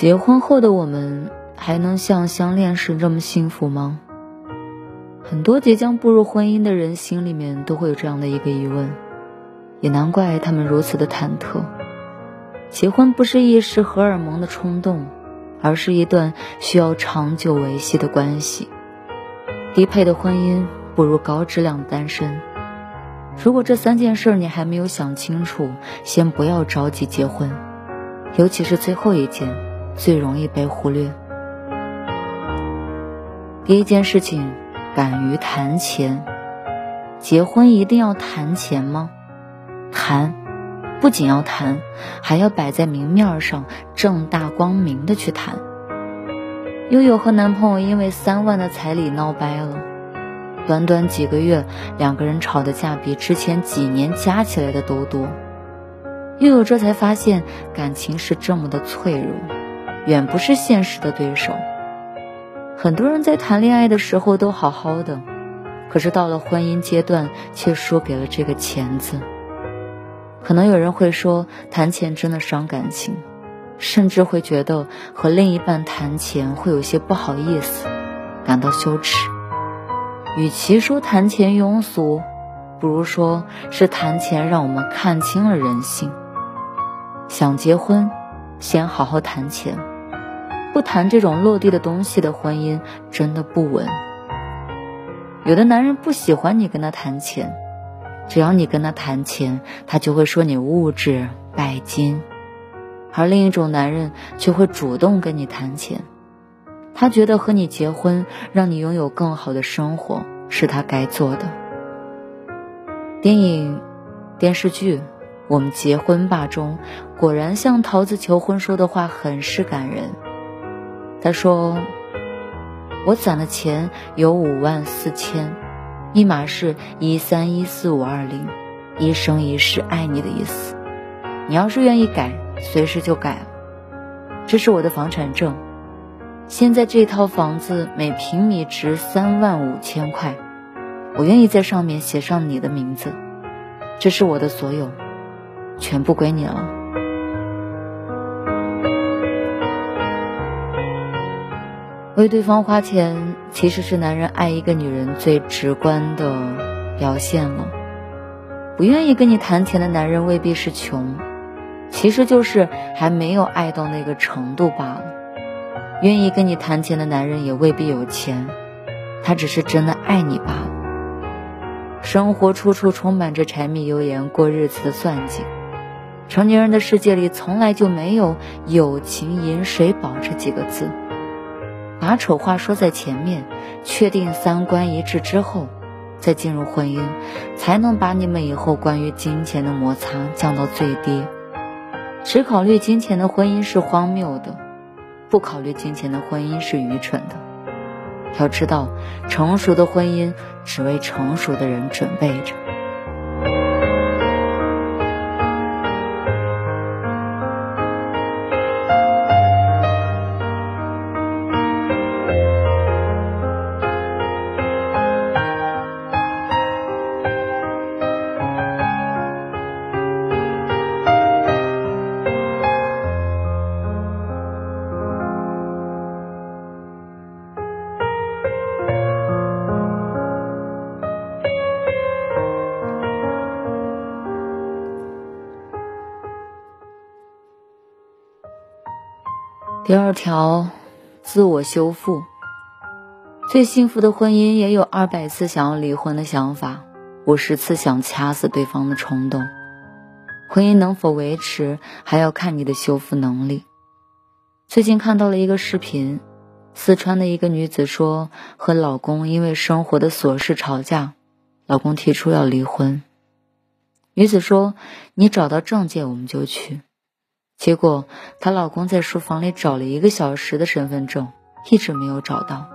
结婚后的我们还能像相恋时这么幸福吗？很多即将步入婚姻的人心里面都会有这样的一个疑问，也难怪他们如此的忐忑。结婚不是一时荷尔蒙的冲动，而是一段需要长久维系的关系。低配的婚姻不如高质量单身。如果这三件事你还没有想清楚，先不要着急结婚，尤其是最后一件。最容易被忽略。第一件事情，敢于谈钱。结婚一定要谈钱吗？谈，不仅要谈，还要摆在明面上，正大光明的去谈。悠悠和男朋友因为三万的彩礼闹掰了，短短几个月，两个人吵的架比之前几年加起来的都多。悠悠这才发现，感情是这么的脆弱。远不是现实的对手。很多人在谈恋爱的时候都好好的，可是到了婚姻阶段却输给了这个钱字。可能有人会说，谈钱真的伤感情，甚至会觉得和另一半谈钱会有些不好意思，感到羞耻。与其说谈钱庸俗，不如说是谈钱让我们看清了人性。想结婚，先好好谈钱。不谈这种落地的东西的婚姻真的不稳。有的男人不喜欢你跟他谈钱，只要你跟他谈钱，他就会说你物质拜金；而另一种男人却会主动跟你谈钱，他觉得和你结婚，让你拥有更好的生活是他该做的。电影、电视剧《我们结婚吧》中，果然像桃子求婚说的话，很是感人。他说：“我攒的钱有五万四千，密码是一三一四五二零，一生一世爱你的意思。你要是愿意改，随时就改。这是我的房产证，现在这套房子每平米值三万五千块，我愿意在上面写上你的名字。这是我的所有，全部归你了。”为对方花钱，其实是男人爱一个女人最直观的表现了。不愿意跟你谈钱的男人未必是穷，其实就是还没有爱到那个程度罢了。愿意跟你谈钱的男人也未必有钱，他只是真的爱你罢了。生活处处充满着柴米油盐过日子的算计，成年人的世界里从来就没有友情饮水饱这几个字。把丑话说在前面，确定三观一致之后，再进入婚姻，才能把你们以后关于金钱的摩擦降到最低。只考虑金钱的婚姻是荒谬的，不考虑金钱的婚姻是愚蠢的。要知道，成熟的婚姻只为成熟的人准备着。第二条，自我修复。最幸福的婚姻也有二百次想要离婚的想法，五十次想掐死对方的冲动。婚姻能否维持，还要看你的修复能力。最近看到了一个视频，四川的一个女子说，和老公因为生活的琐事吵架，老公提出要离婚。女子说：“你找到证件，我们就去。”结果她老公在书房里找了一个小时的身份证，一直没有找到。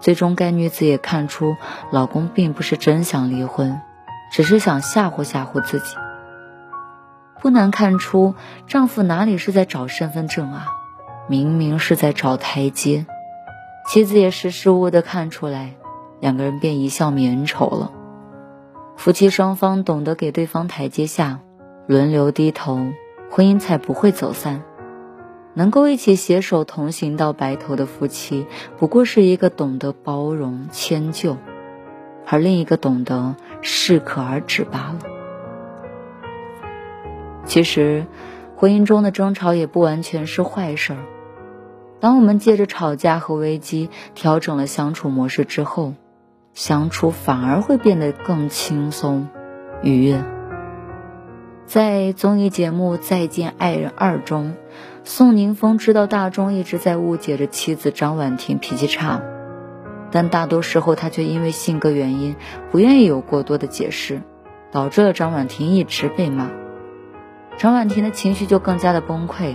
最终，该女子也看出老公并不是真想离婚，只是想吓唬吓唬自己。不难看出，丈夫哪里是在找身份证啊，明明是在找台阶。妻子也识时务的看出来，两个人便一笑泯恩仇了。夫妻双方懂得给对方台阶下，轮流低头，婚姻才不会走散。能够一起携手同行到白头的夫妻，不过是一个懂得包容迁就，而另一个懂得适可而止罢了。其实，婚姻中的争吵也不完全是坏事儿。当我们借着吵架和危机调整了相处模式之后，相处反而会变得更轻松、愉悦。在综艺节目《再见爱人二》中，宋宁峰知道大钟一直在误解着妻子张婉婷脾气差，但大多时候他却因为性格原因不愿意有过多的解释，导致了张婉婷一直被骂。张婉婷的情绪就更加的崩溃。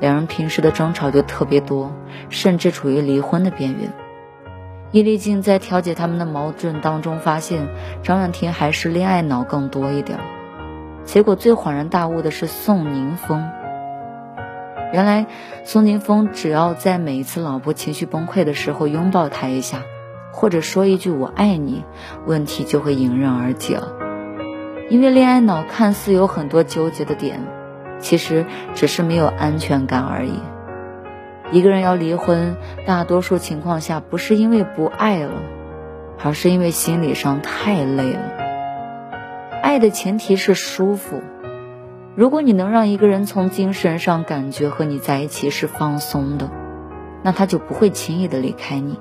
两人平时的争吵就特别多，甚至处于离婚的边缘。伊丽静在调解他们的矛盾当中，发现张婉婷还是恋爱脑更多一点。结果最恍然大悟的是宋宁峰。原来宋宁峰只要在每一次老婆情绪崩溃的时候拥抱她一下，或者说一句“我爱你”，问题就会迎刃而解了。因为恋爱脑看似有很多纠结的点。其实只是没有安全感而已。一个人要离婚，大多数情况下不是因为不爱了，而是因为心理上太累了。爱的前提是舒服。如果你能让一个人从精神上感觉和你在一起是放松的，那他就不会轻易的离开你。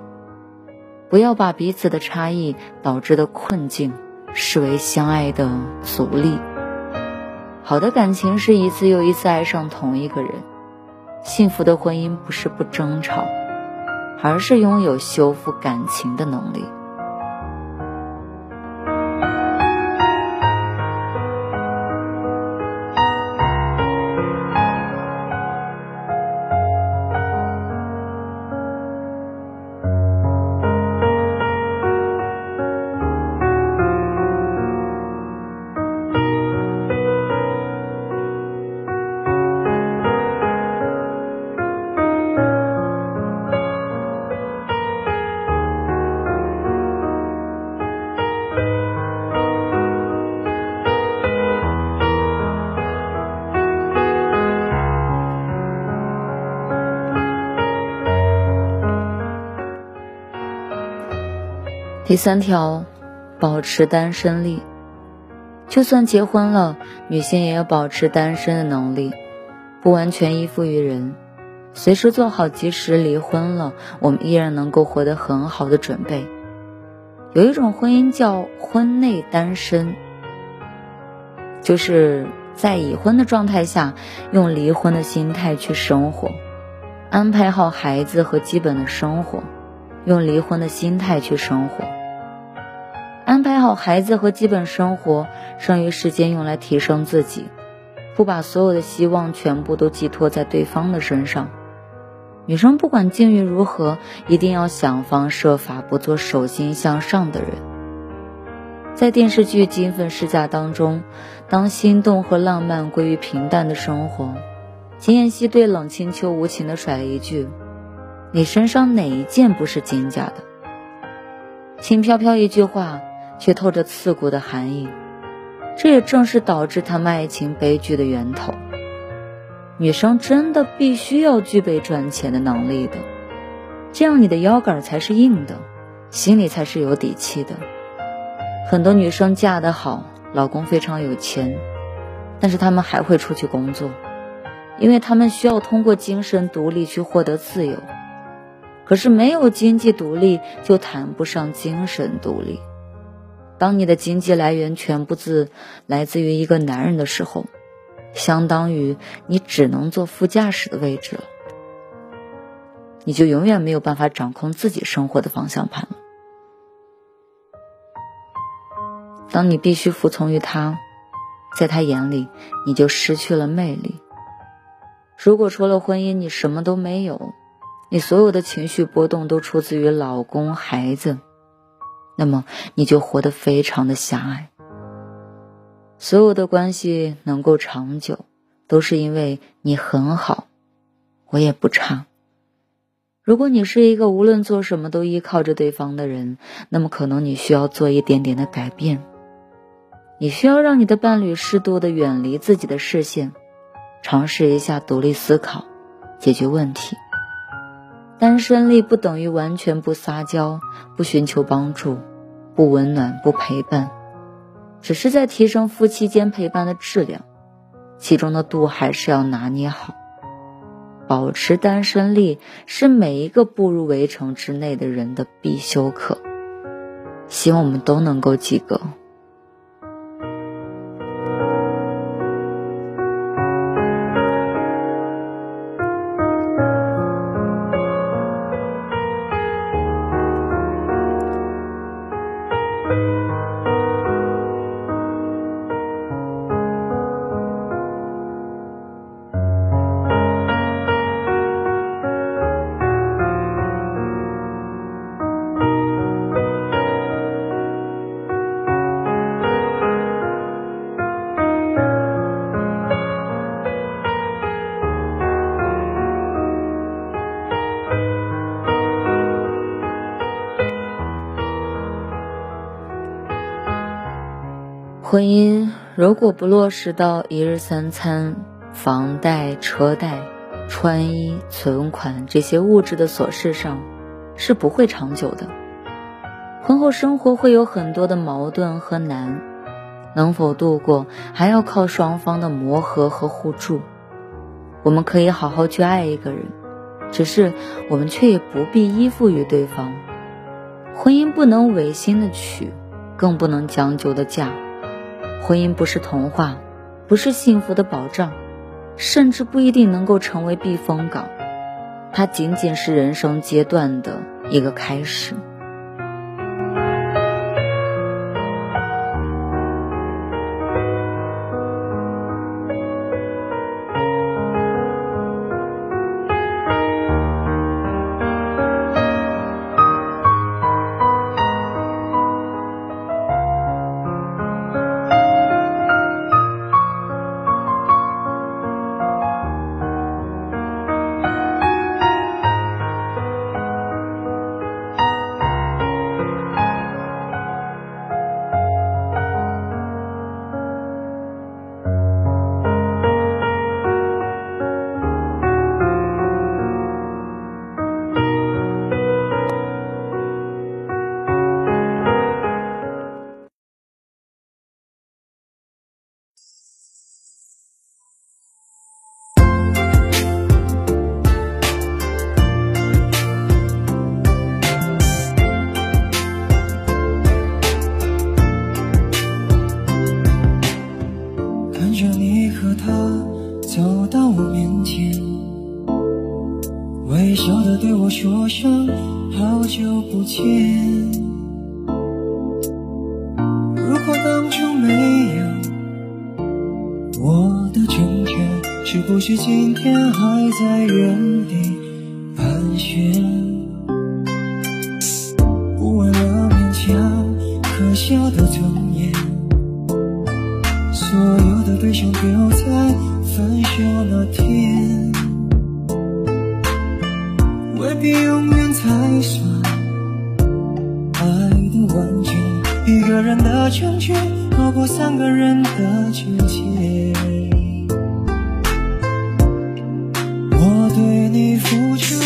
不要把彼此的差异导致的困境视为相爱的阻力。好的感情是一次又一次爱上同一个人，幸福的婚姻不是不争吵，而是拥有修复感情的能力。第三条，保持单身力。就算结婚了，女性也要保持单身的能力，不完全依附于人，随时做好即使离婚了，我们依然能够活得很好的准备。有一种婚姻叫婚内单身，就是在已婚的状态下，用离婚的心态去生活，安排好孩子和基本的生活，用离婚的心态去生活。安排好孩子和基本生活，剩余时间用来提升自己，不把所有的希望全部都寄托在对方的身上。女生不管境遇如何，一定要想方设法不做手心向上的人。在电视剧《金粉世家》当中，当心动和浪漫归于平淡的生活，秦妍希对冷清秋无情的甩了一句：“你身上哪一件不是金家的？”轻飘飘一句话。却透着刺骨的寒意，这也正是导致他们爱情悲剧的源头。女生真的必须要具备赚钱的能力的，这样你的腰杆才是硬的，心里才是有底气的。很多女生嫁得好，老公非常有钱，但是她们还会出去工作，因为她们需要通过精神独立去获得自由。可是没有经济独立，就谈不上精神独立。当你的经济来源全部自来自于一个男人的时候，相当于你只能坐副驾驶的位置了，你就永远没有办法掌控自己生活的方向盘了。当你必须服从于他，在他眼里你就失去了魅力，如果除了婚姻你什么都没有，你所有的情绪波动都出自于老公、孩子，那么你就活得非常的狭隘。所有的关系能够长久，都是因为你很好，我也不差。如果你是一个无论做什么都依靠着对方的人，那么可能你需要做一点点的改变。你需要让你的伴侣适度的远离自己的视线，尝试一下独立思考，解决问题。单身力不等于完全不撒娇、不寻求帮助、不温暖、不陪伴。只是在提升夫妻间陪伴的质量，其中的度还是要拿捏好。保持单身力是每一个步入围城之内的人的必修课，希望我们都能够及格。婚姻如果不落实到一日三餐、房贷、车贷、穿衣、存款这些物质的琐事上，是不会长久的。婚后生活会有很多的矛盾和难，能否度过还要靠双方的磨合和互助。我们可以好好去爱一个人，只是我们却也不必依附于对方。婚姻不能违心的娶，更不能将就的嫁。婚姻不是童话，不是幸福的保障，甚至不一定能够成为避风港，它仅仅是人生阶段的一个开始。看着你和他走到我面前微笑的对我说声好久不见。如果当初没有我的成全，是不是今天还在原地盘旋？比永远才算爱的完整，一个人的成全好过三个人的纠结。我对你付出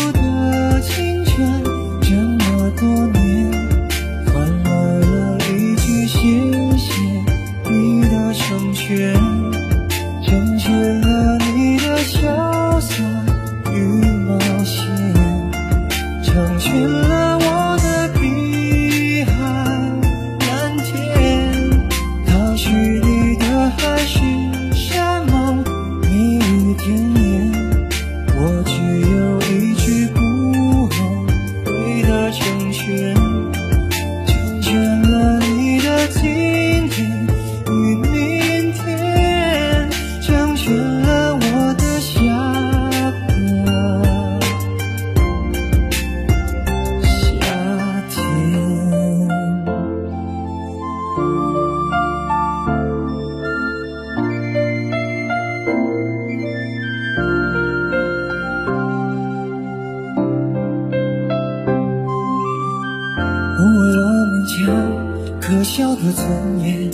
尊严，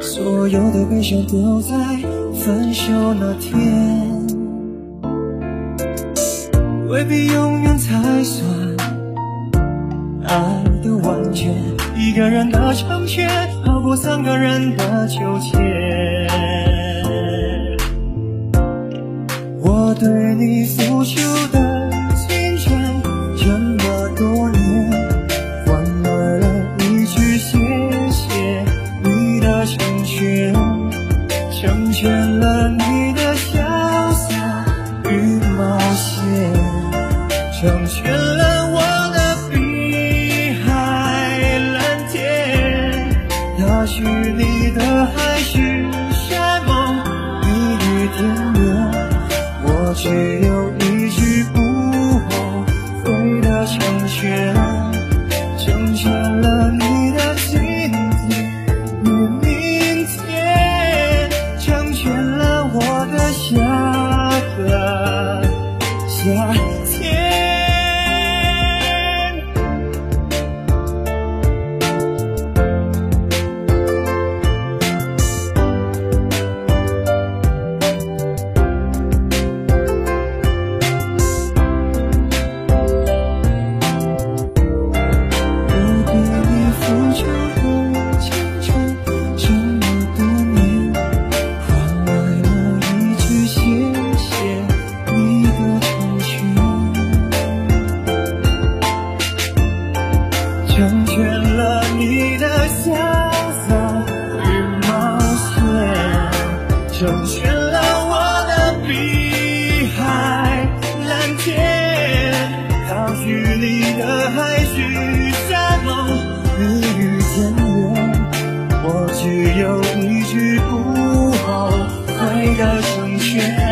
所有的悲伤都在分手那天，未必永远才算爱的完全。一个人的成全，好过三个人的纠结。我对你付出的。缱绻的成全